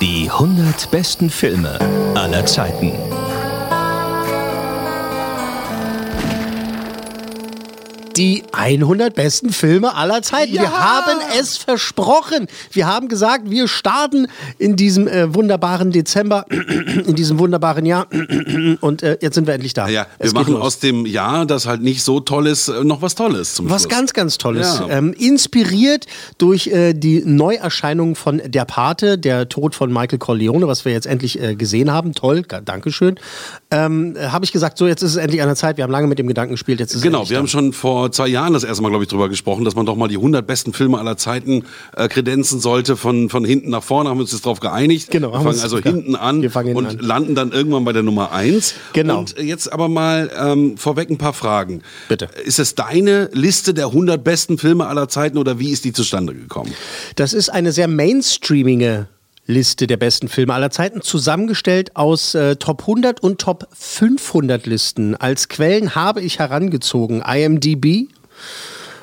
Die 100 besten Filme aller Zeiten. Die 100 besten Filme aller Zeiten. Ja. Wir haben es versprochen. Wir haben gesagt, wir starten in diesem äh, wunderbaren Dezember, in diesem wunderbaren Jahr. Und äh, jetzt sind wir endlich da. Ja, wir machen los. aus dem Jahr, das halt nicht so toll ist, äh, noch was Tolles zum Was Schluss. ganz, ganz Tolles. Ja. Ähm, inspiriert durch äh, die Neuerscheinung von Der Pate, der Tod von Michael Corleone, was wir jetzt endlich äh, gesehen haben. Toll, Dankeschön. Ähm, äh, habe ich gesagt, so jetzt ist es endlich an der Zeit. Wir haben lange mit dem Gedanken gespielt. Jetzt ist Genau, wir da. haben schon vor zwei Jahren das erste Mal, glaube ich, drüber gesprochen, dass man doch mal die 100 besten Filme aller Zeiten äh, kredenzen sollte, von, von hinten nach vorne, haben wir uns jetzt darauf geeinigt. Genau, wir fangen also ja, hinten an fangen und hinten an. landen dann irgendwann bei der Nummer eins. Genau. Und äh, jetzt aber mal ähm, vorweg ein paar Fragen. Bitte. Ist es deine Liste der 100 besten Filme aller Zeiten oder wie ist die zustande gekommen? Das ist eine sehr mainstreamige Liste der besten Filme aller Zeiten, zusammengestellt aus äh, Top 100 und Top 500 Listen. Als Quellen habe ich herangezogen IMDb,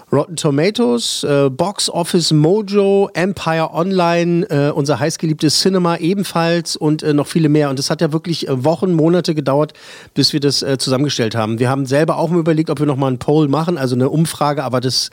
Rotten Tomatoes, äh, Box Office Mojo, Empire Online, äh, unser heißgeliebtes Cinema ebenfalls und äh, noch viele mehr. Und es hat ja wirklich äh, Wochen, Monate gedauert, bis wir das äh, zusammengestellt haben. Wir haben selber auch mal überlegt, ob wir noch mal einen Poll machen, also eine Umfrage, aber das,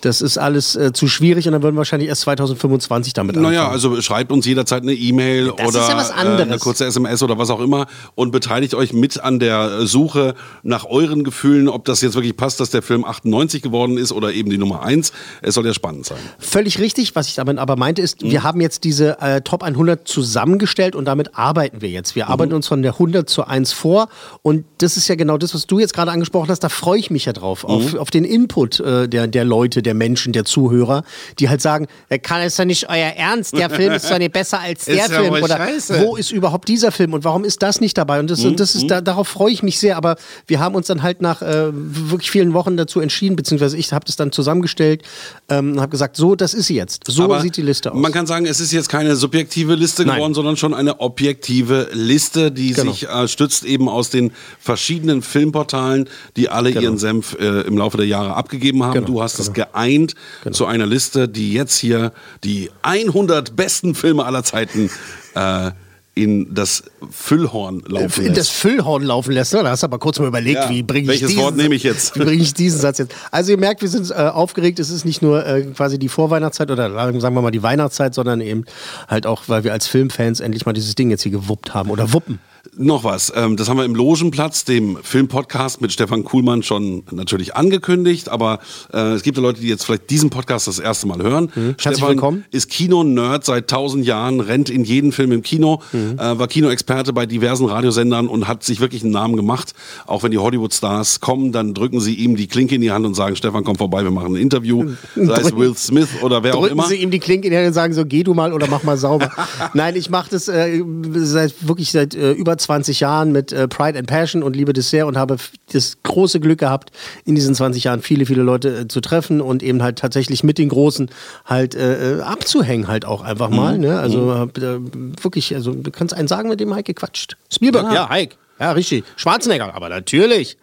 das ist alles äh, zu schwierig und dann würden wir wahrscheinlich erst 2025 damit anfangen. Naja, also schreibt uns jederzeit eine E-Mail Das oder ja äh, eine kurze SMS oder was auch immer und beteiligt euch mit an der Suche nach euren Gefühlen, ob das jetzt wirklich passt, dass der Film 98 geworden ist oder eben die Nummer 1. Es soll ja spannend sein. Völlig richtig. Was ich damit aber meinte, ist, Mhm. wir haben jetzt diese äh, Top 100 zusammengestellt und damit arbeiten wir jetzt. Wir Mhm. arbeiten uns von der 100 zu 1 vor und das ist ja genau das, was du jetzt gerade angesprochen hast. Da freue ich mich ja drauf, auf, Mhm. auf den Input äh, der, der Leute, der Menschen, der Zuhörer, die halt sagen, "Äh, kann es doch nicht euer Ernst, der Film ist doch nicht besser als der Ist ja Film oder scheiße. wo ist überhaupt dieser Film und warum ist das nicht dabei? Und das, Mhm. und das ist, da, darauf freue ich mich sehr, aber wir haben uns dann halt nach äh, wirklich vielen Wochen dazu entschieden, beziehungsweise ich habe das dann zusammengestellt ähm, und habe gesagt, so, das ist sie jetzt. So Aber sieht die Liste aus. Man kann sagen, es ist jetzt keine subjektive Liste Nein. geworden, sondern schon eine objektive Liste, die Genau. sich äh, stützt eben aus den verschiedenen Filmportalen, die alle ihren Senf äh, im Laufe der Jahre abgegeben haben. Genau, Du hast es geeint zu einer Liste, die jetzt hier die 100 besten Filme aller Zeiten äh, in das Füllhorn laufen in lässt. das Füllhorn laufen lässt. Ne? Da hast du aber kurz mal überlegt, Ja, wie bringe ich welches diesen, Wort nehme ich jetzt? Wie bringe ich diesen Satz jetzt? Also ihr merkt, wir sind äh, aufgeregt. Es ist nicht nur äh, quasi die Vorweihnachtszeit oder sagen wir mal die Weihnachtszeit, sondern eben halt auch, weil wir als Filmfans endlich mal dieses Ding jetzt hier gewuppt haben oder wuppen. Noch was, ähm, das haben wir im Logenplatz, dem Filmpodcast mit Stefan Kuhlmann schon natürlich angekündigt, aber äh, es gibt ja Leute, die jetzt vielleicht diesen Podcast das erste Mal hören. Stefan willkommen. ist Kino-Nerd seit tausend Jahren, rennt in jeden Film im Kino, Mhm. äh, war Kinoexperte bei diversen Radiosendern und hat sich wirklich einen Namen gemacht. Auch wenn die Hollywood-Stars kommen, dann drücken sie ihm die Klinke in die Hand und sagen, Stefan, komm vorbei, wir machen ein Interview. Sei es Will Smith oder wer auch Drücken immer. Sie ihm die Klinke in die Hand und sagen so, geh du mal oder mach mal sauber. Nein, ich mache das äh, seit wirklich seit äh, über 20 Jahren mit äh, Pride and Passion und Liebe Dessert und habe das große Glück gehabt, in diesen 20 Jahren viele, viele Leute äh, zu treffen und eben halt tatsächlich mit den Großen halt äh, äh, abzuhängen halt auch einfach mal. Ne? Also hab, äh, wirklich, also du kannst einen sagen, mit dem Heike quatscht. Spielberg, ja, Heike. Ja, richtig. Schwarzenegger, aber natürlich.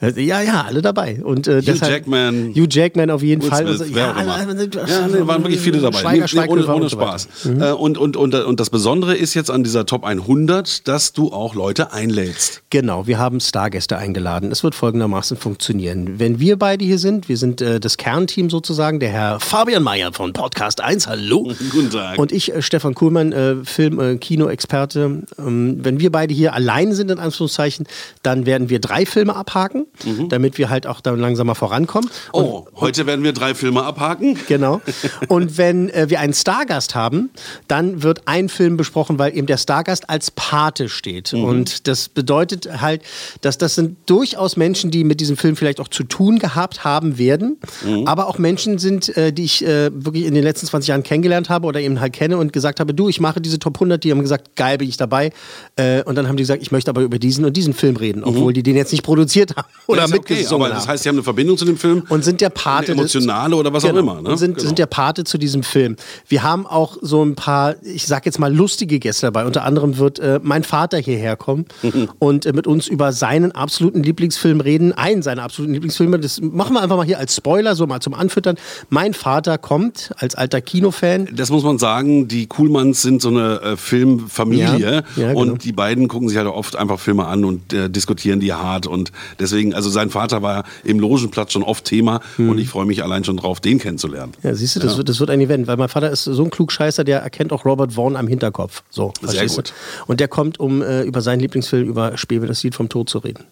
Äh, Ja, ja, alle dabei. Und, äh, Hugh Jackman. Hugh Jackman auf jeden Will Fall. Smith, Also, ja, alle- Ja, nee, waren wirklich viele dabei. Schweiger, Nee, ohne ohne und so. Mhm. Spaß. Äh, und, und, und, und das Besondere ist jetzt an dieser Top 100, dass du auch Leute einlädst. Genau, wir haben Stargäste eingeladen. Es wird folgendermaßen funktionieren. Wenn wir beide hier sind, wir sind äh, das Kernteam sozusagen, der Herr Fabian Mayer von Podcast 1, hallo. Guten Tag. Und ich, äh, Stefan Kuhlmann, äh, Film-, äh, Kinoexperte. Ähm, wenn wir beide hier allein sind, in Anführungszeichen, dann werden wir drei Filme abhaken, damit wir halt auch dann langsam mal vorankommen. Und Oh, heute werden wir drei Filme abhaken. Genau. Und wenn äh, wir einen Stargast haben, dann wird ein Film besprochen, weil eben der Stargast als Pate steht. Und das bedeutet halt, dass das sind durchaus Menschen, die mit diesem Film vielleicht auch zu tun gehabt haben werden, aber auch Menschen sind, äh, die ich äh, wirklich in den letzten 20 Jahren kennengelernt habe oder eben halt kenne und gesagt habe, du, ich mache diese Top 100, die haben gesagt, geil, bin ich dabei. Äh, und dann haben die gesagt, ich möchte aber über diesen und diesen Film reden, obwohl die den jetzt nicht produziert haben oder okay, mitgesungen aber haben. das heißt, sie haben eine Verbindung zu dem Film. Und sind der Pate. Emotionale oder was auch Genau. immer, ne? Und sind, Genau. sind der Pate zu diesem Film. Wir haben auch so ein paar, ich sag jetzt mal, lustige Gäste dabei. Unter anderem wird äh, mein Vater hierher kommen und äh, mit uns über seinen absoluten Lieblingsfilm reden. Einen seiner absoluten Lieblingsfilme. Das machen wir einfach mal hier als Spoiler, so mal zum Anfüttern. Mein Vater kommt als alter Kinofan. Das muss man sagen, die Kuhlmanns sind so eine äh, Filmfamilie Ja, ja, genau. und die beiden gucken sich halt oft einfach Filme an und äh, diskutieren die hart und deswegen, also sein Vater war im Logenplatz schon oft Thema Hm. und ich freue mich allein schon drauf, den kennenzulernen. Ja, siehst du, das, Wird, das wird ein Event, weil mein Vater ist so ein Klugscheißer, der erkennt auch Robert Vaughn am Hinterkopf. So, Sehr gut. Du? Und der kommt, um äh, über seinen Lieblingsfilm, über Spiel das Lied vom Tod zu reden.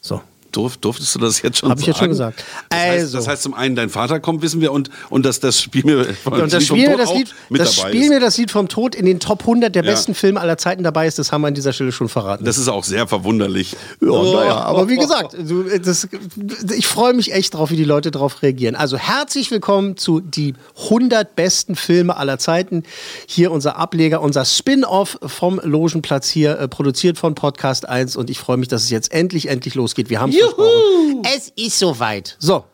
So. Durf, durftest du das jetzt schon Hab ich sagen? jetzt schon gesagt. Das, heißt, Also. das heißt zum einen, dein Vater kommt, wissen wir, und, und dass das Spiel mir das vom Spiel, mir Tod das, Lied, mit das dabei Spiel ist. mir das Lied vom Tod in den Top 100 der Ja. besten Filme aller Zeiten dabei ist, das haben wir an dieser Stelle schon verraten. Das ist auch sehr verwunderlich. ja, naja, aber wie gesagt, du, das, ich freue mich echt drauf, wie die Leute darauf reagieren. Also herzlich willkommen zu die 100 besten Filme aller Zeiten. Hier unser Ableger, unser Spin-off vom Logenplatz hier, äh, produziert von Podcast 1 und ich freue mich, dass es jetzt endlich, endlich losgeht. Wir haben versprochen. Es ist soweit. So,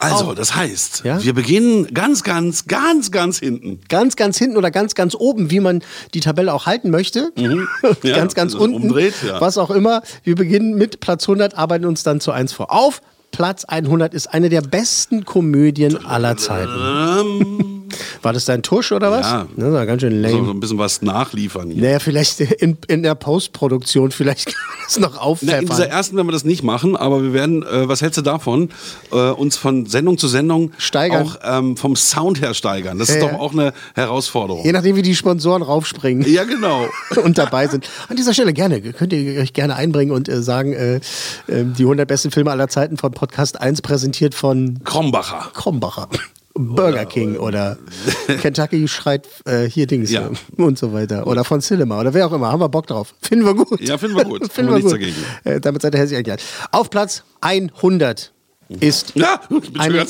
Also, das heißt, Ja? wir beginnen ganz, ganz, ganz, ganz hinten. ganz, ganz hinten oder ganz, ganz oben, wie man die Tabelle auch halten möchte. Ja, ganz, ganz also unten. umdreht, ja. Was auch immer. Wir beginnen mit Platz 100, arbeiten uns dann zu 1 vor. Auf Platz 100 ist eine der besten Komödien aller Zeiten. War das dein Tusch oder was? Ja. Das war ganz schön So, so lame. ein bisschen was nachliefern hier. Naja, vielleicht in, in der Postproduktion, vielleicht kann man das noch aufpfeffern. in dieser ersten werden wir das nicht machen, aber wir werden, äh, was hältst du davon, äh, uns von Sendung zu Sendung Steigern. auch ähm, vom Sound her steigern. Das ist Ja, doch ja. auch eine Herausforderung. Je nachdem, wie die Sponsoren raufspringen. Ja, genau. und dabei sind. An dieser Stelle gerne, könnt ihr euch gerne einbringen und äh, sagen, äh, äh, die 100 besten Filme aller Zeiten von Podcast 1 präsentiert von Krombacher. Krombacher. Burger King oder Kentucky schreit äh, hier Dings Ja. äh, und so weiter. Oder von Cinema oder wer auch immer. Haben wir Bock drauf. Finden wir gut. Ja, finden wir gut. Finden wir gut. dagegen. Äh, damit seid ihr herzlich eingeladen. Auf Platz 100 ist Ja, Eine-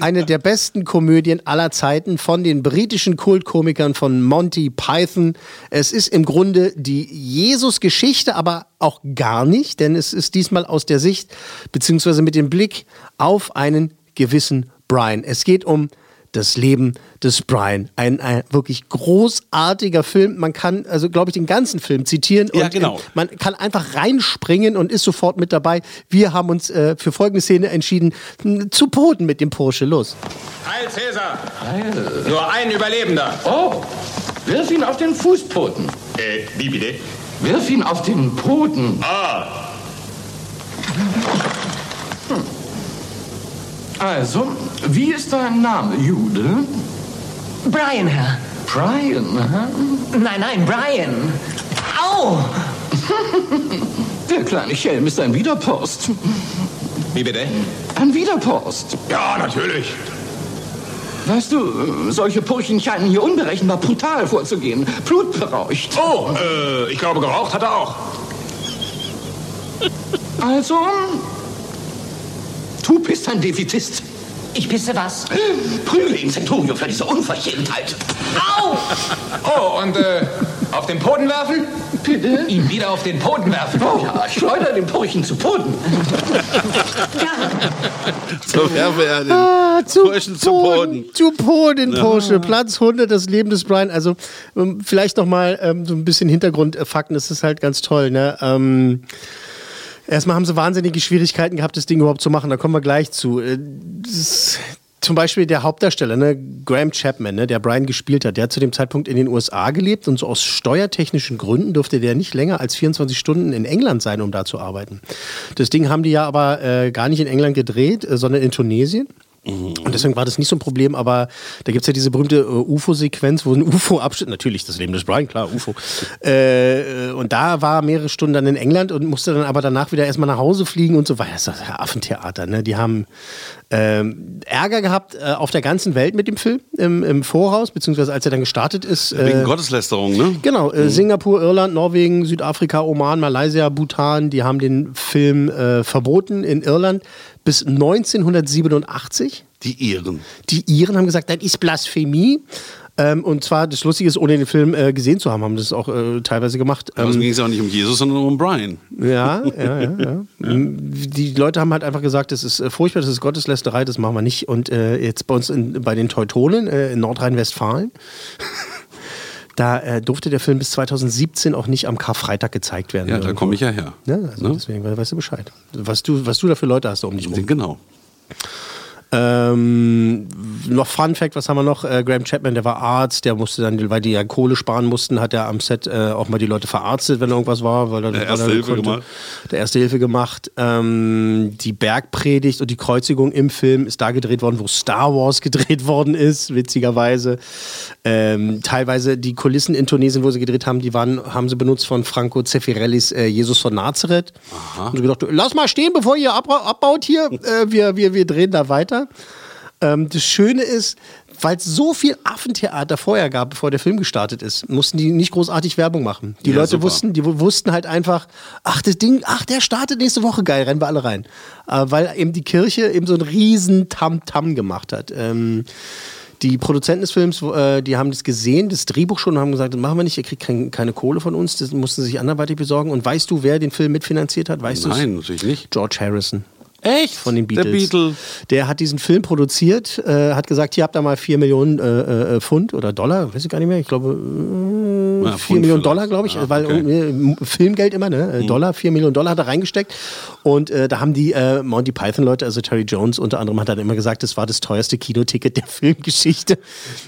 eine der besten Komödien aller Zeiten von den britischen Kultkomikern von Monty Python. Es ist im Grunde die Jesus-Geschichte, aber auch gar nicht, denn es ist diesmal aus der Sicht beziehungsweise mit dem Blick auf einen gewissen Brian. Es geht um das Leben des Brian. Ein, ein wirklich großartiger Film. Man kann, also glaube ich, den ganzen Film zitieren. Ja, und, genau. äh, Man kann einfach reinspringen und ist sofort mit dabei. Wir haben uns äh, für folgende Szene entschieden, m, zu poten mit dem Porsche. Los. Heil Cäsar! Nur ein Überlebender. Oh, wirf ihn auf den Fußpoten. Äh, wie bitte? Wirf ihn auf den Poten. Ah, Also, wie ist dein Name, Jude? Brian, Herr. Brian, aha. Nein, nein, Brian. Au! Der kleine Schelm ist ein Widerpost. wie bitte? Ein Widerpost. Ja, natürlich. Weißt du, solche Purchen scheinen hier unberechenbar brutal vorzugehen. Blutberaucht. Oh, äh, ich glaube, geraucht hat er auch. Also, du bist ein Defizist. Ich pisse was? Prügel ihn, Centurio, für diese Unverschämtheit. Au! Oh, und äh, auf den Boden werfen? Bitte? Ihn wieder auf den Boden werfen. Oh ja, schleuder den Purchen zu Boden. So werfe er den Ah, zu Burschen zu Boden. Zu Boden, Porsche. Platz 100, das Leben des Brian. Also ähm, vielleicht noch mal ähm, so ein bisschen Hintergrundfakten. Das ist halt ganz toll. Ne? Ähm, erstmal haben sie wahnsinnige Schwierigkeiten gehabt, das Ding überhaupt zu machen. Da kommen wir gleich zu. Äh, zum Beispiel der Hauptdarsteller, ne, Graham Chapman, ne, der Brian gespielt hat, der hat zu dem Zeitpunkt in den USA gelebt und so aus steuertechnischen Gründen durfte der nicht länger als 24 Stunden in England sein, um da zu arbeiten. Das Ding haben die ja aber äh, gar nicht in England gedreht, äh, sondern in Tunesien. Und deswegen war das nicht so ein Problem, aber da gibt es ja diese berühmte äh, UFO-Sequenz, wo ein UFO abschnitt, natürlich das Leben des Brian, klar, UFO. Äh, und da war er mehrere Stunden dann in England und musste dann aber danach wieder erstmal nach Hause fliegen und so weiter. Das ist ja Affentheater, ne? Die haben ähm, Ärger gehabt äh, auf der ganzen Welt mit dem Film im, im Voraus, beziehungsweise als er dann gestartet ist. Äh, Wegen Gotteslästerung, ne? Genau, äh, Singapur, Irland, Norwegen, Südafrika, Oman, Malaysia, Bhutan, die haben den Film äh, verboten in Irland bis 1987. Die Iren. Die Iren haben gesagt, das ist Blasphemie. Ähm, und zwar, das Lustige ist, ohne den Film äh, gesehen zu haben, haben das auch äh, teilweise gemacht. Aber es Ähm, ging es auch nicht um Jesus, sondern um Brian. ja, ja, ja, ja. Die Leute haben halt einfach gesagt, das ist äh, furchtbar, das ist Gotteslästerei, das machen wir nicht. Und äh, jetzt bei uns in, bei den Teutonen äh, in Nordrhein-Westfalen, da äh, durfte der Film bis 2017 auch nicht am Karfreitag gezeigt werden. Ja, da irgendwo. komme ich ja her. Ja, also Ne? deswegen we- weißt du Bescheid. Was du, was du da für Leute hast da um dich rum. Genau. Ähm, noch Fun Fact, was haben wir noch? Äh, Graham Chapman, der war Arzt, der musste dann, weil die ja Kohle sparen mussten, hat er am Set äh, auch mal die Leute verarztet, wenn irgendwas war, weil er Der Erste er Hilfe konnte. gemacht. Der Erste Hilfe gemacht. Ähm, die Bergpredigt und die Kreuzigung im Film ist da gedreht worden, wo Star Wars gedreht worden ist, witzigerweise. Ähm, teilweise die Kulissen in Tunesien, wo sie gedreht haben, die waren, haben sie benutzt von Franco Zeffirellis äh, Jesus von Nazareth. Und so gedacht, lass mal stehen, bevor ihr abra- abbaut hier. Äh, wir, wir, wir drehen da weiter. Ähm, das Schöne ist, weil es so viel Affentheater vorher gab, bevor der Film gestartet ist, mussten die nicht großartig Werbung machen. Die Ja, Leute super. wussten, die wu- wussten halt einfach, ach, das Ding, ach, der startet nächste Woche, geil, rennen wir alle rein. Äh, weil eben die Kirche eben so einen riesen Tam-Tam gemacht hat. Ähm, die Produzenten des Films, äh, die haben das gesehen, das Drehbuch schon und haben gesagt, das machen wir nicht, ihr kriegt kein, keine Kohle von uns, das mussten sie sich anderweitig besorgen. Und weißt du, wer den Film mitfinanziert hat? Weißt? Nein, natürlich nicht. George Harrison. Echt? Von den Der Beatles. Beatle. Der hat diesen Film produziert, äh, hat gesagt, hier habt ihr mal 4 Millionen äh, äh, Pfund oder Dollar, weiß ich gar nicht mehr, ich glaube äh, Ja, 4 Pfund Millionen vielleicht. Dollar, glaube ich, Ja, weil okay. äh, Filmgeld immer, ne? Äh, Dollar, 4 Millionen Dollar hat er reingesteckt. Und äh, da haben die äh, Monty Python-Leute, also Terry Jones unter anderem, hat dann immer gesagt, das war das teuerste Kinoticket der Filmgeschichte,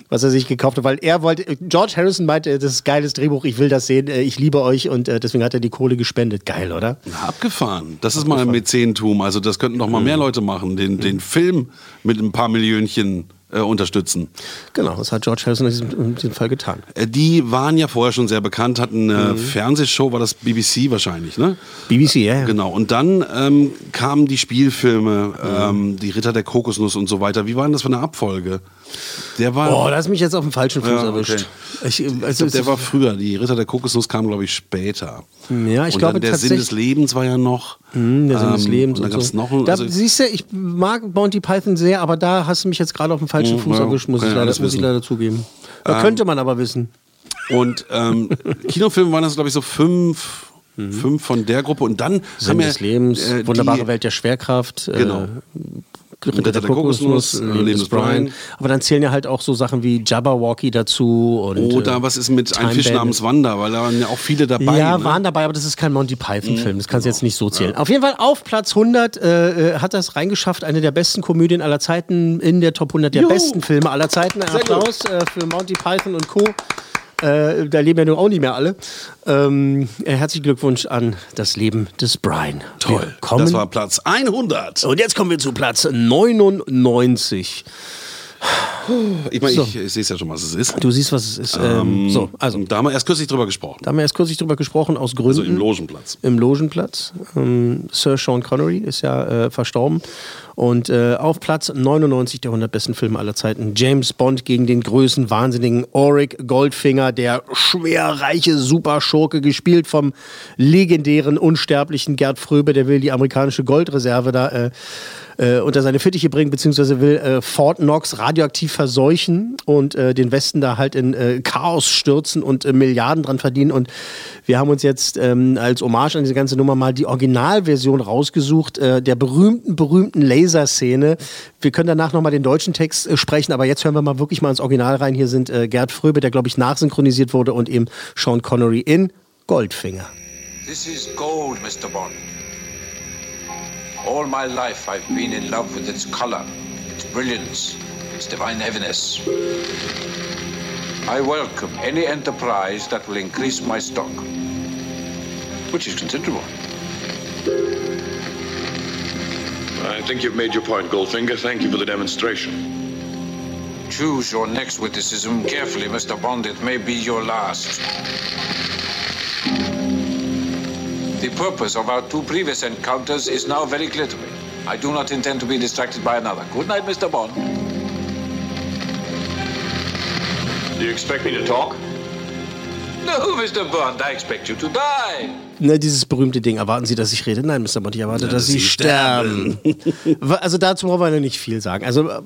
was er sich gekauft hat, weil er wollte, George Harrison meinte, das ist ein geiles Drehbuch, ich will das sehen, äh, ich liebe euch und äh, deswegen hat er die Kohle gespendet. Geil, oder? Na, Abgefahren. Das ist mal ein Mäzentum. Also das könnten doch mal mehr Leute machen, den, den Film mit ein paar Millionchen äh, unterstützen. Genau, das hat George Harrison in diesem, in diesem Fall getan. Äh, Die waren ja vorher schon sehr bekannt, hatten eine Fernsehshow, war das BBC wahrscheinlich, ne? BBC, ja, ja. Genau. Und dann ähm, kamen die Spielfilme, ähm, die Ritter der Kokosnuss und so weiter. Wie war denn das für eine Abfolge? Der war. Oh, da hast mich jetzt auf dem falschen Fuß Ja, erwischt. Ich, ich also, glaub, der war früher. Die Ritter der Kokosnuss kamen, glaube ich, später. Ja, ich und glaube dann der Sinn des Lebens war ja noch. Hm, der Sinn des ähm, Lebens Und dann und gab es so. noch da, Also, siehst du, ich mag Monty Python sehr, aber da hast du mich jetzt gerade auf dem falschen Mhm, Fuß ja, erwischt, muss, ich leider, muss ich leider zugeben. Da könnte man aber wissen. Und ähm, Kinofilme waren das, glaube ich, so fünf, fünf von der Gruppe. Und dann Mhm. Sinn haben wir, des Lebens, äh, wunderbare Welt der Schwerkraft. Genau. Äh, Ritter der Kokosnuss, äh, Leben des Brian. Aber dann zählen ja halt auch so Sachen wie Jabberwocky dazu. Und, Oder äh, was ist mit Ein Time Fisch namens Wanda? Weil da waren ja auch viele dabei. Ja, ne? waren dabei, aber das ist kein Monty Python-Film. Das kannst du jetzt nicht so zählen. Auf jeden Fall auf Platz 100 äh, äh, hat das reingeschafft. Eine der besten Komödien aller Zeiten in der Top 100 der Juhu. besten Filme aller Zeiten. Ein. Applaus äh, für Monty Python und Co. Äh, da leben ja nun auch nicht mehr alle. Ähm, äh, herzlichen Glückwunsch an das Leben des Brian. Toll. Das war Platz 100. und jetzt kommen wir zu Platz 99. Ich meine, So. ich, ich sehe es ja schon, was es ist. Du siehst, was es ist. Ähm, so, also, da haben wir erst kürzlich drüber gesprochen. da haben wir erst kürzlich drüber gesprochen, aus Gründen. Also im Logenplatz. im Logenplatz. Ähm, Sir Sean Connery ist ja äh, verstorben. Und äh, auf Platz 99 der 100 besten Filme aller Zeiten James Bond gegen den größten Wahnsinnigen Auric Goldfinger, der schwerreiche Superschurke, gespielt vom legendären, unsterblichen Gerd Fröbe, der will die amerikanische Goldreserve da äh, äh, unter seine Fittiche bringen, beziehungsweise will äh, Fort Knox radioaktiv verseuchen und äh, den Westen da halt in äh, Chaos stürzen und äh, Milliarden dran verdienen. Und wir haben uns jetzt ähm, als Hommage an diese ganze Nummer mal die Originalversion rausgesucht, äh, der berühmten, berühmten Laserszene. Wir können danach nochmal den deutschen Text äh, sprechen, aber jetzt hören wir mal wirklich mal ins Original rein. Hier sind äh, Gerd Fröbe, der glaube ich nachsynchronisiert wurde, und eben Sean Connery in Goldfinger. This is gold, Mr. Bond. All my life I've been in love with its color, its brilliance, its divine heaviness. I welcome any enterprise that will increase my stock, which is considerable. I think you've made your point, Goldfinger. Thank you for the demonstration. Choose your next witticism carefully, Mr. Bond. It may be your last. The purpose of our two previous encounters is now very clear to me. I do not intend to be distracted by another. Good night, Mr. Bond. Do you expect me to talk? No, Mr. Bond, I expect you to die. Ne, dieses berühmte Ding, erwarten Sie, dass ich rede? Nein, Mr. Bond, ich erwarte, dass Sie sterben. also dazu brauchen wir noch nicht viel sagen. Also äh,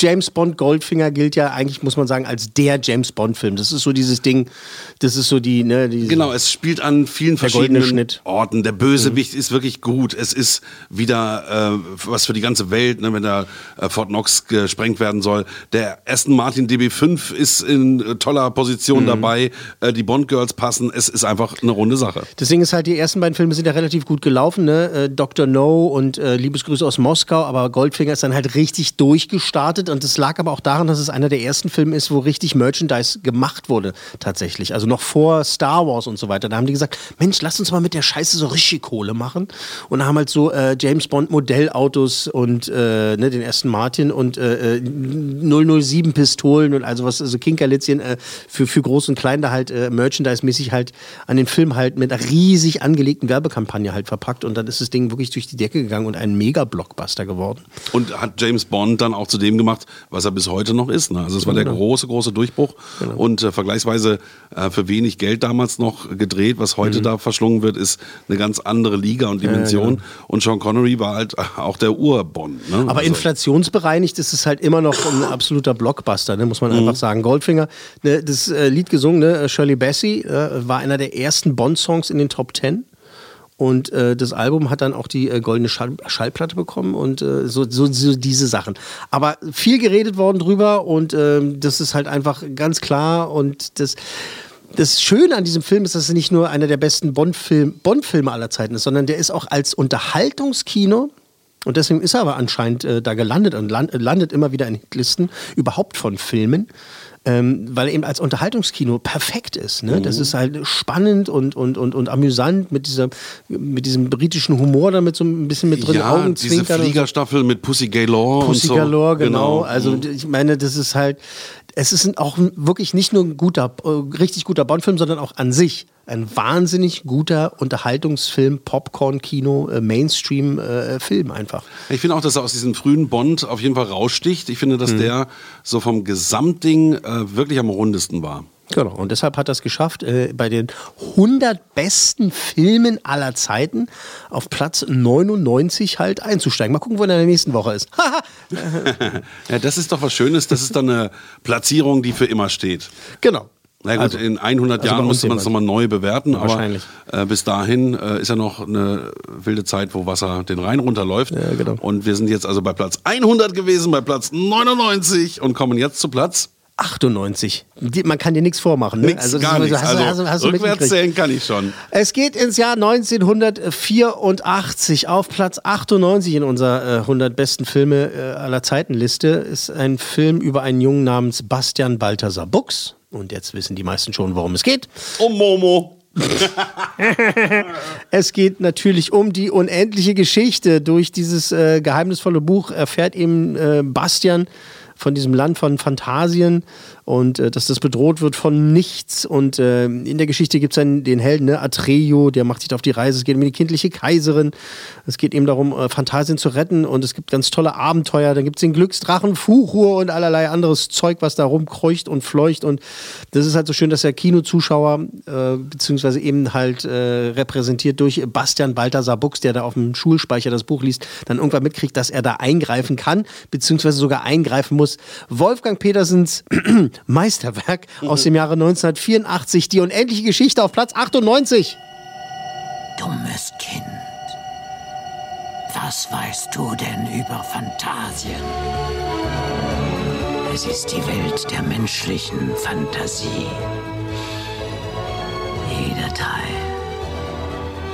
James Bond Goldfinger gilt ja eigentlich, muss man sagen, als der James Bond-Film. Das ist so dieses Ding, das ist so die, ne, Genau, es spielt an vielen verschiedenen Schnitt. Orten. Der Bösewicht ist wirklich gut. Es ist wieder äh, was für die ganze Welt, ne, wenn da äh, Fort Knox gesprengt werden soll. Der Aston Martin DB5 ist in äh, toller Position Mhm. dabei. Äh, die Bond Girls passen. Es ist einfach eine runde Sache. Deswegen ist halt, die ersten beiden Filme sind ja relativ gut gelaufen, ne? Äh, Dr. No und äh, Liebesgrüße aus Moskau, aber Goldfinger ist dann halt richtig durchgestartet und das lag aber auch daran, dass es einer der ersten Filme ist, wo richtig Merchandise gemacht wurde, tatsächlich. Also noch vor Star Wars und so weiter. Da haben die gesagt, Mensch, lass uns mal mit der Scheiße so richtig Kohle machen und haben halt so äh, James Bond Modellautos und äh, ne, den ersten Martin und äh, äh, 007 Pistolen und also was, also Kinkerlitzchen äh, für, für Groß und Klein da halt äh, Merchandise-mäßig halt an den Film halt mit einer riesig angelegten Werbekampagne halt verpackt und dann ist das Ding wirklich durch die Decke gegangen und ein Mega-Blockbuster geworden. Und hat James Bond dann auch zu dem gemacht, was er bis heute noch ist. Ne? Also es war der Genau. große, große Durchbruch und äh, vergleichsweise äh, für wenig Geld damals noch gedreht. Was heute Mhm. da verschlungen wird, ist eine ganz andere Liga und Dimension. genau. Und Sean Connery war halt auch der Ur-Bond. Ne? Aber Also- inflationsbereinigt ist es halt immer noch ein absoluter Blockbuster, ne, muss man Mhm. einfach sagen. Goldfinger, ne, das äh, Lied gesungen, ne, Shirley Bassey, äh, war einer der ersten Bond-Songs in den Top Ten. Und äh, das Album hat dann auch die äh, goldene Schall Schallplatte bekommen und äh, so, so, so diese Sachen. Aber viel geredet worden drüber und ähm, das ist halt einfach ganz klar und das. Das Schöne an diesem Film ist, dass er nicht nur einer der besten Bond-Film, Bond-Filme aller Zeiten ist, sondern der ist auch als Unterhaltungskino und deswegen ist er aber anscheinend äh, da gelandet und land, landet immer wieder in Hitlisten überhaupt von Filmen, ähm, weil er eben als Unterhaltungskino perfekt ist. Ne? Das ist halt spannend und, und, und, und amüsant mit, dieser, mit diesem britischen Humor da mit so ein bisschen mit drin, ja, diese Augenzwinkern. so. Fliegerstaffel mit Pussy Galore Pussy und so. Galore, genau. Also Mhm. ich meine, das ist halt, es ist auch wirklich nicht nur ein guter, äh, richtig guter Bond-Film, sondern auch an sich ein wahnsinnig guter Unterhaltungsfilm, Popcorn-Kino, äh, Mainstream-Film einfach. Ich finde auch, dass er aus diesem frühen Bond auf jeden Fall raussticht. Ich finde, dass Mhm. der so vom Gesamtding äh, wirklich am rundesten war. Genau, und deshalb hat er es geschafft, äh, bei den 100 besten Filmen aller Zeiten auf Platz 99 halt einzusteigen. Mal gucken, wo er in der nächsten Woche ist. ja, das ist doch was Schönes. Das ist dann eine Platzierung, die für immer steht. genau. Na gut, Also- in 100 also Jahren uns musste man es nochmal neu bewerten, aber Wahrscheinlich. äh, bis dahin äh, ist ja noch eine wilde Zeit, wo Wasser den Rhein runterläuft. genau. Und wir sind jetzt also bei Platz 100 gewesen, bei Platz 99 und kommen jetzt zu Platz 98. Die, man kann dir nichts vormachen. Ne? nix, das gar ist- nichts. du- Also hast rückwärts zählen kann ich schon. Es geht ins Jahr 1984. Auf Platz 98 in unserer äh, 100 besten Filme äh, aller Zeiten Liste ist ein Film über einen Jungen namens Bastian Balthasar Buchs. Und jetzt wissen die meisten schon, worum es geht. Um Momo. Es geht natürlich um die unendliche Geschichte. Durch dieses äh, geheimnisvolle Buch erfährt eben äh, Bastian von diesem Land von Phantasien und äh, dass das bedroht wird von nichts. Und äh, in der Geschichte gibt es dann den Helden, ne? Atreo, der macht sich auf die Reise. Es geht um die kindliche Kaiserin. Es geht eben darum, äh, Phantasien zu retten. Und es gibt ganz tolle Abenteuer. Dann gibt es den Glücksdrachen Fuchur und allerlei anderes Zeug, was da rumkreucht und fleucht. Und das ist halt so schön, dass der Kinozuschauer, äh, beziehungsweise eben halt äh, repräsentiert durch Bastian Balthasar Buchs, der da auf dem Schulspeicher das Buch liest, dann irgendwann mitkriegt, dass er da eingreifen kann, beziehungsweise sogar eingreifen muss. Wolfgang Petersens Meisterwerk aus dem Jahre 1984, die unendliche Geschichte auf Platz 98. Dummes Kind. Was weißt du denn über Phantasien? Es ist die Welt der menschlichen Fantasie. Jeder Teil,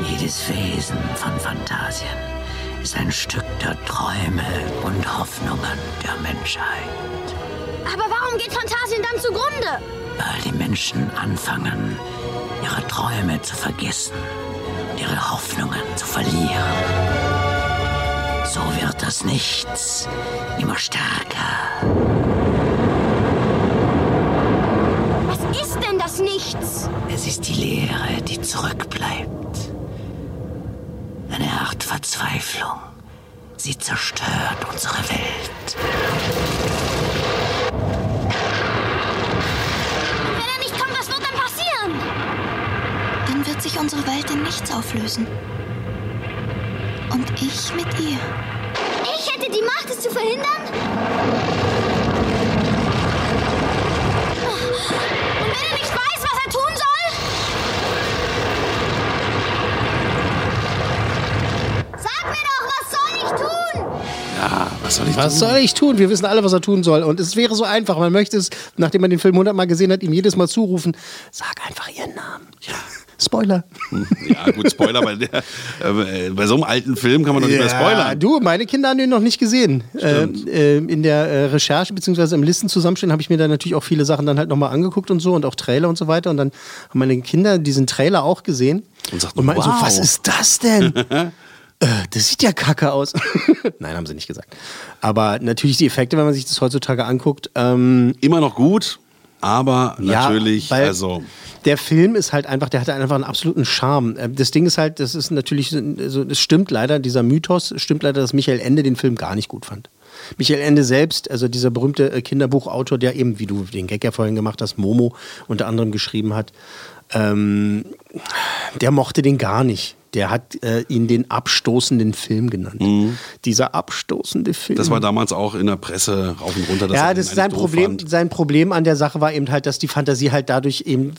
jedes Wesen von Phantasien ist ein Stück der Träume und Hoffnungen der Menschheit. Aber warum geht Phantasien dann zugrunde? Weil die Menschen anfangen, ihre Träume zu vergessen und ihre Hoffnungen zu verlieren. So das Nichts immer stärker. Was ist denn das Nichts? Es ist die Leere, die zurückbleibt. Eine Art Verzweiflung. Sie zerstört unsere Welt. Und wenn er nicht kommt, was wird dann passieren? Dann wird sich unsere Welt in nichts auflösen. Und ich mit ihr. Ich hätte die Macht, es zu verhindern? Und wenn er nicht weiß, was er tun soll? Sag mir doch, was soll ich tun? Ja, was soll ich Was tun? soll ich tun? Wir wissen alle, was er tun soll. Und es wäre so einfach. Man möchte es, nachdem man den Film hundertmal gesehen hat, ihm jedes Mal zurufen: Sag einfach ihren Namen. Ja. Spoiler. Ja, gut, Spoiler, bei, der, äh, bei so einem alten Film kann man doch nicht mehr spoilern. du, meine Kinder haben den noch nicht gesehen. Äh, äh, in der äh, Recherche bzw. im Listenzusammenstellen habe ich mir da natürlich auch viele Sachen dann halt nochmal angeguckt und so und auch Trailer und so weiter. Und dann haben meine Kinder diesen Trailer auch gesehen Und sagten, und meinten wow. so, was ist das denn? äh, das sieht ja kacke aus. Nein, haben sie nicht gesagt. Aber natürlich die Effekte, wenn man sich das heutzutage anguckt, ähm, Immer noch gut, aber Ja, natürlich, weil- also. der Film ist halt einfach, der hat einfach einen absoluten Charme. Äh, Das Ding ist halt, das ist natürlich, so, es stimmt leider, dieser Mythos stimmt leider, dass Michael Ende den Film gar nicht gut fand. Michael Ende selbst, also dieser berühmte Kinderbuchautor, der eben, wie du den Gag ja vorhin gemacht hast, Momo unter anderem geschrieben hat, ähm, der mochte den gar nicht. Der hat äh, ihn den abstoßenden Film genannt. Dieser abstoßende Film. Mhm. Das war damals auch in der Presse rauf und runter. ja, das ist sein Problem. fand. Sein Problem an der Sache war eben halt, dass die Fantasie halt dadurch eben,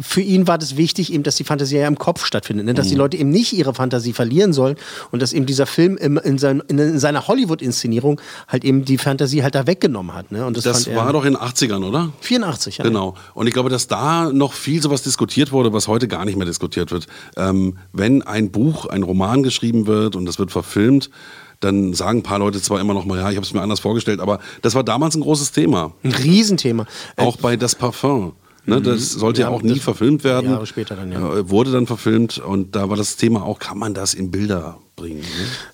für ihn war das wichtig, eben, dass die Fantasie ja im Kopf stattfindet, ne? dass Mhm. die Leute eben nicht ihre Fantasie verlieren sollen und dass eben dieser Film im, in, sein, in seiner Hollywood-Inszenierung halt eben die Fantasie halt da weggenommen hat. Ne? Und das, Das war doch in den 80ern, oder? 84, ja. Genau. Und ich glaube, dass da noch viel sowas diskutiert wurde, was heute gar nicht mehr diskutiert wird. Ähm, wenn ein Buch, ein Roman geschrieben wird und das wird verfilmt, dann sagen ein paar Leute zwar immer noch mal, ja, ich habe es mir anders vorgestellt, aber das war damals ein großes Thema. Ein Riesenthema. Auch bei Das Parfum. Ne, das sollte ja, Mhm. Ja, auch nie verfilmt werden. Jahre später dann, ja. Äh, Wurde dann verfilmt und da war das Thema auch, kann man das in Bilder bringen?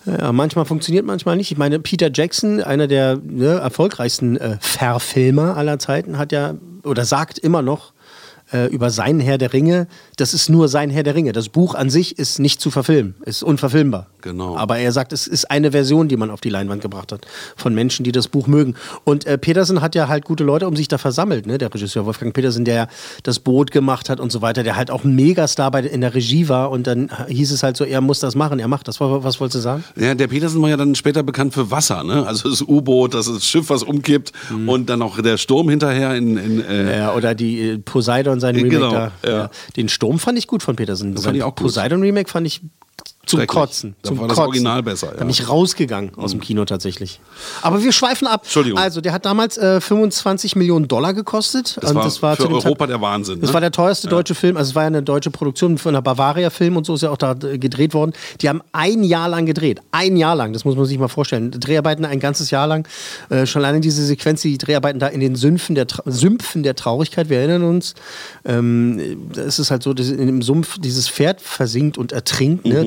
Ne? Ja, manchmal funktioniert, manchmal nicht. Ich meine, Peter Jackson, einer der ne, erfolgreichsten äh, Verfilmer aller Zeiten, hat ja oder sagt immer noch äh, über seinen Herr der Ringe, das ist nur sein Herr der Ringe. Das Buch an sich ist nicht zu verfilmen, ist unverfilmbar. Genau. Aber er sagt, es ist eine Version, die man auf die Leinwand gebracht hat von Menschen, die das Buch mögen. Und äh, Peterson hat ja halt gute Leute um sich da versammelt, ne? Der Regisseur Wolfgang Peterson, der das Boot gemacht hat und so weiter, der halt auch ein Megastar bei, in der Regie war. Und dann hieß es halt so, er muss das machen, er macht das. Was, was wolltest du sagen? Ja, der Petersen war ja dann später bekannt für Wasser, ne? Also das U-Boot, das Schiff, was umkippt Mhm. und dann noch der Sturm hinterher in, in äh, Ja, oder die äh, Poseidon, sein Remake Genau, da. ja. Den Sturm fand ich gut von Petersen. Das fand ich auch gut. Poseidon Remake fand ich zum. Kotzen. Da zum war das Kotzen. Original besser, Da ja. bin ich rausgegangen aus dem Kino tatsächlich. Aber wir schweifen ab. Entschuldigung. Also, der hat damals äh, 25 Millionen Dollar gekostet. Das war das war für Europa Zeit- der Wahnsinn. Das ne? war der teuerste deutsche Film. Also es war ja eine deutsche Produktion von einer Bavaria-Film und so ist ja auch da äh, gedreht worden. Die haben ein Jahr lang gedreht. Ein Jahr lang, das muss man sich mal vorstellen. Dreharbeiten ein ganzes Jahr lang. Äh, schon alleine diese Sequenz, die Dreharbeiten da in den Sümpfen der, Tra Sümpfen der Traurigkeit, wir erinnern uns. Ähm, da ist es halt so, dass in dem Sumpf dieses Pferd versinkt und ertrinkt. Ne? Mhm.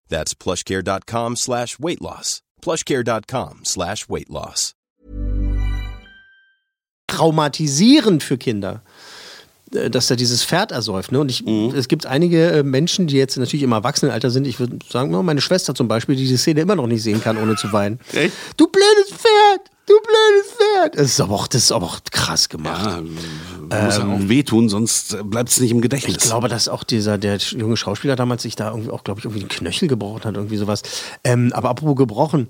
That's plushcare.com slash weight loss. plushcare.com slash weight loss. traumatisierend für Kinder, äh, dass er dieses Pferd ersäuft. Ne? Und ich, es gibt einige äh, Menschen, die jetzt natürlich im Erwachsenenalter sind. Ich würde sagen, meine Schwester zum Beispiel, die die Szene immer noch nicht sehen kann, ohne zu weinen. Echt? Du blödes Pferd! Du blödes Pferd! Das ist aber auch, das ist aber auch krass gemacht. Ja, muss ja auch wehtun, sonst bleibt es nicht im Gedächtnis. Ich glaube, dass auch dieser der junge Schauspieler damals sich da irgendwie auch, glaube ich, irgendwie den Knöchel gebrochen hat, irgendwie sowas. Ähm, aber apropos gebrochen.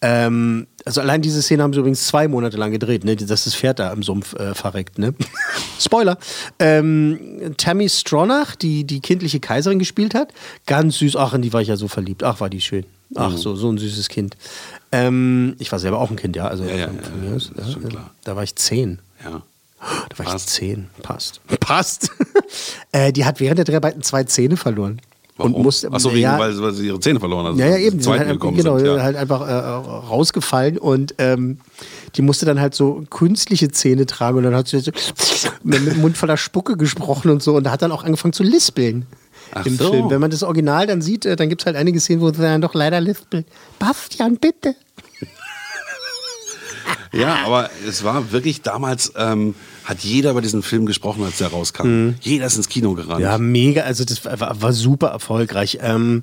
Ähm, also allein diese Szene haben sie übrigens zwei Monate lang gedreht, ne? dass das Pferd da im Sumpf äh, verreckt. Ne? Spoiler. Ähm, Tammy Stronach, die die kindliche Kaiserin gespielt hat, ganz süß. Ach, in die war ich ja so verliebt. Ach, war die schön. Ach Mhm. so, so ein süßes Kind. Ähm, ich war selber auch ein Kind, ja. Also Ja, ja, von, ja, mir ja, ist schon ja, klar. Da war ich zehn. Ja. Da war ich zehn. Passt. Passt. äh, die hat während der Dreharbeiten zwei Zähne verloren. Warum? Und musste, Ach so, wegen, ja, weil, weil sie ihre Zähne verloren hat. ja, ja, als eben. Zweiten halt, gekommen genau, sind. Ja. halt einfach äh, rausgefallen und ähm, die musste dann halt so künstliche Zähne tragen und dann hat sie so mit, mit dem Mund voller Spucke gesprochen und so und hat dann auch angefangen zu lispeln. Ach Im so. Film. Wenn man das Original dann sieht, äh, dann gibt es halt einige Szenen, wo sie dann doch leider lispelt. Bastian, bitte. Ja, aber es war wirklich damals, ähm, hat jeder über diesen Film gesprochen, als der rauskam. Jeder ist ins Kino gerannt. Mhm. Ja, mega. Also das war, war super erfolgreich. Ähm,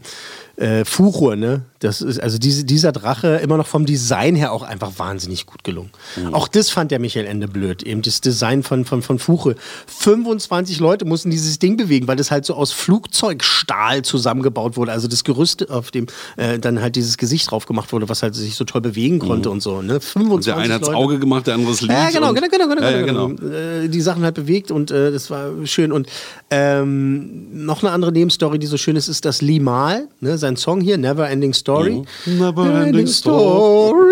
äh, Furor, ne? Das ist also diese, dieser Drache immer noch vom Design her auch einfach wahnsinnig gut gelungen. Auch das fand der Michael Ende blöd. Eben das Design von, von, von Fuche. 25 Leute mussten dieses Ding bewegen, weil das halt so aus Flugzeugstahl zusammengebaut wurde. Also das Gerüst, auf dem äh, dann halt dieses Gesicht drauf gemacht wurde, was halt sich so toll bewegen konnte und so. Ne? 25 Und der eine hat's Leute. Auge gemacht, der andere das Lied. Ja, genau, genau, genau, genau, Ja, genau, genau. Äh, Die Sachen halt bewegt und äh, das war schön. Und ähm, noch eine andere Nebenstory, die so schön ist, ist das Limal, ne, sein Song hier, Never Ending Story. Mhm. Never ending Story.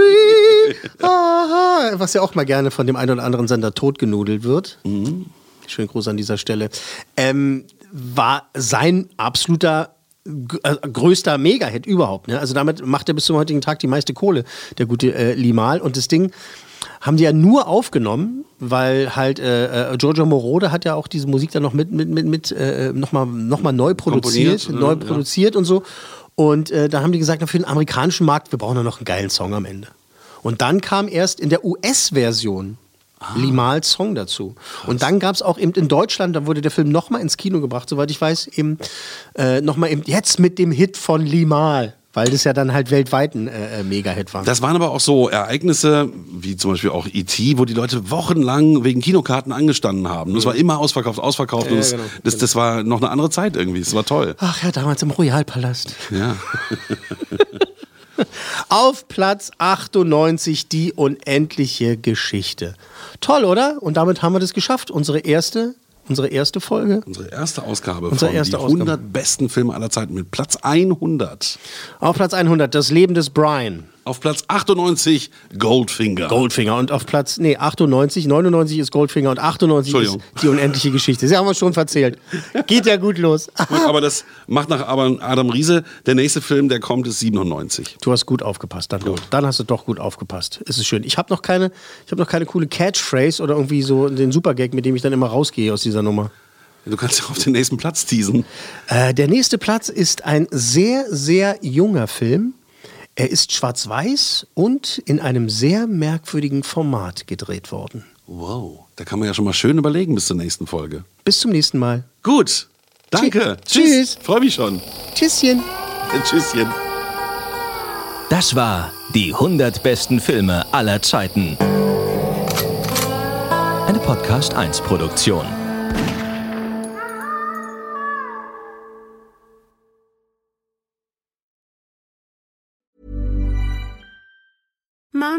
Aha, was ja auch mal gerne von dem einen oder anderen Sender totgenudelt wird. Mhm. Schönen Gruß an dieser Stelle. Ähm, war sein absoluter äh, größter Mega-Hit überhaupt. Ne? Also damit macht er bis zum heutigen Tag die meiste Kohle, der gute äh, Limal. Und das Ding haben die ja nur aufgenommen, weil halt äh, äh, Giorgio Moroder hat ja auch diese Musik dann noch mit, mit, mit, mit äh, nochmal noch mal neu produziert, Komponiert, neu ja. produziert und so. Und äh, da haben die gesagt, für den amerikanischen Markt, wir brauchen da noch einen geilen Song am Ende. Und dann kam erst in der US-Version Ah. Limals Song dazu. Und dann gab es auch eben in Deutschland, da wurde der Film nochmal ins Kino gebracht, soweit ich weiß, eben äh, nochmal eben jetzt mit dem Hit von Limal, weil das ja dann halt weltweit ein äh, äh, Mega-Hit war. Das waren aber auch so Ereignisse, wie zum Beispiel auch E.T., wo die Leute wochenlang wegen Kinokarten angestanden haben. Das war immer ausverkauft, ausverkauft. Ja, das, genau, das, das war noch eine andere Zeit irgendwie. Das war toll. Ach ja, damals im Royalpalast. Ja. Auf Platz 98 die unendliche Geschichte. Toll, oder? Und damit haben wir das geschafft. Unsere erste, unsere erste Folge. Unsere erste Ausgabe Unsere von erste die Ausgabe. 100 besten Filme aller Zeiten mit Platz 100. Auf Platz 100 das Leben des Brian. Auf Platz 98 Goldfinger. Goldfinger. Und auf Platz, nee, 98, 99 ist Goldfinger und 98 ist die unendliche Geschichte. Sie haben wir schon verzählt. Geht ja gut los. Gut, aber das macht nach Adam Riese. Der nächste Film, der kommt, ist 97. Du hast gut aufgepasst, dann, doch. dann hast du doch gut aufgepasst. Es ist schön. Ich habe noch keine, ich habe noch keine coole Catchphrase oder irgendwie so den Supergag, mit dem ich dann immer rausgehe aus dieser Nummer. Du kannst ja auf den nächsten Platz teasen. Äh, der nächste Platz ist ein sehr, sehr junger Film. Er ist schwarz-weiß und in einem sehr merkwürdigen Format gedreht worden. Wow, da kann man ja schon mal schön überlegen bis zur nächsten Folge. Bis zum nächsten Mal. Gut, danke. Tschüss. Freue mich schon. Tschüsschen. Tschüsschen. Das war die 100 besten Filme aller Zeiten. Eine Podcast 1 Produktion.